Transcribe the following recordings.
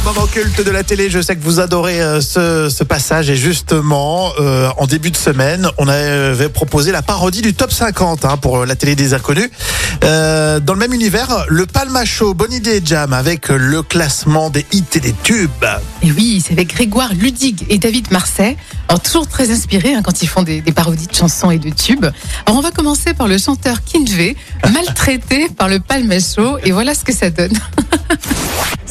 Les moments cultes de la télé, je sais que vous adorez euh, ce, ce passage et justement, euh, en début de semaine, on avait proposé la parodie du top 50 hein, pour la télé des inconnus. Euh, dans le même univers, le Palma Show, bonne idée et Jam avec le classement des hits et des tubes. Et oui, c'est avec Grégoire Ludig et David Marseille. Alors, toujours très inspirés hein, quand ils font des, des parodies de chansons et de tubes. Alors, on va commencer par le chanteur Kinvey, maltraité par le Palma Show, et voilà ce que ça donne.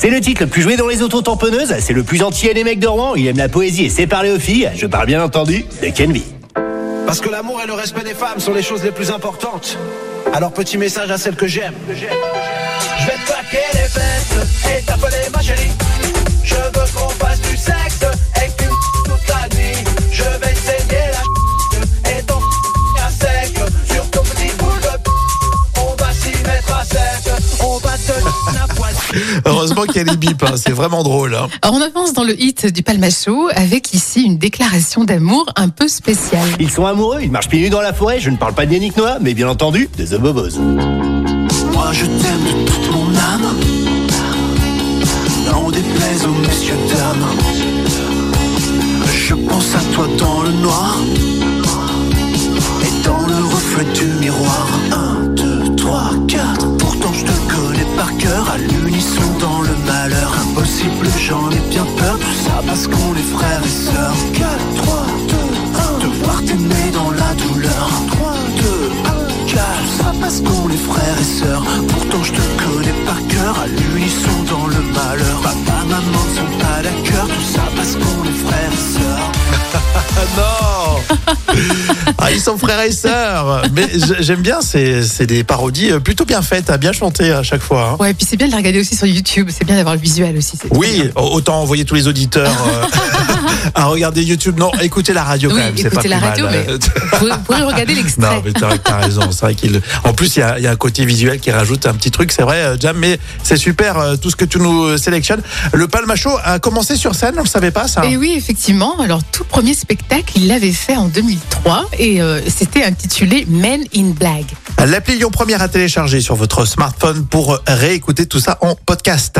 C'est le titre le plus joué dans les autotamponneuses, c'est le plus entier des mecs de Rouen, il aime la poésie et sait parler aux filles, je parle bien entendu de Kenvi. Parce que l'amour et le respect des femmes sont les choses les plus importantes. Alors petit message à celles que j'aime. Je vais te claquer les fesses et t'appeler ma chérie. Heureusement qu'il y a les bips, hein, c'est vraiment drôle. hein. Alors, on avance dans le hit du Palma Show avec ici une déclaration d'amour un peu spéciale. Ils sont amoureux, ils marchent pieds nus dans la forêt, je ne parle pas de Yannick Noah, mais bien entendu de The Bobos. Moi je t'aime de toute mon âme. Non déplaise aux messieurs dames. Je pense à toi dans le noir. Et dans le reflet du miroir. Impossible, j'en ai bien peur. Tout ça parce qu'on est frères et sœurs. 4, 3, 2, 1. Devoir t'aimer dans la douleur. 3, 2, 1, 4. Tout ça parce qu'on est frères et sœurs. Pourtant je te connais par cœur. À l'unisson dans le malheur. Papa, maman ne sont pas d'accord. Tout ça parce qu'on Ah, ils sont frères et sœurs. Mais j'aime bien, c'est des parodies euh, plutôt bien faites, à bien chanter à chaque fois. hein. Ouais, et puis c'est bien de la regarder aussi sur YouTube, c'est bien d'avoir le visuel aussi. Oui, autant envoyer tous les auditeurs euh, à regarder YouTube. Non, écoutez la radio Oui, quand même, c'est pas écoutez plus la radio, mal. mais vous pourrez regarder Non, l'extrait. mais t'as raison. C'est vrai qu'il. En plus, il y, a, il y a un côté visuel qui rajoute un petit truc. C'est vrai, euh, Jam. Mais c'est super euh, tout ce que tu nous sélectionnes. Le Palma Show a commencé sur scène. On le savait pas ça. Et oui, effectivement. Alors, tout premier spectacle, il l'avait fait en 2003 et euh, c'était intitulé Men in Black. L'appli Lyon Première à télécharger sur votre smartphone pour euh, réécouter tout ça en podcast.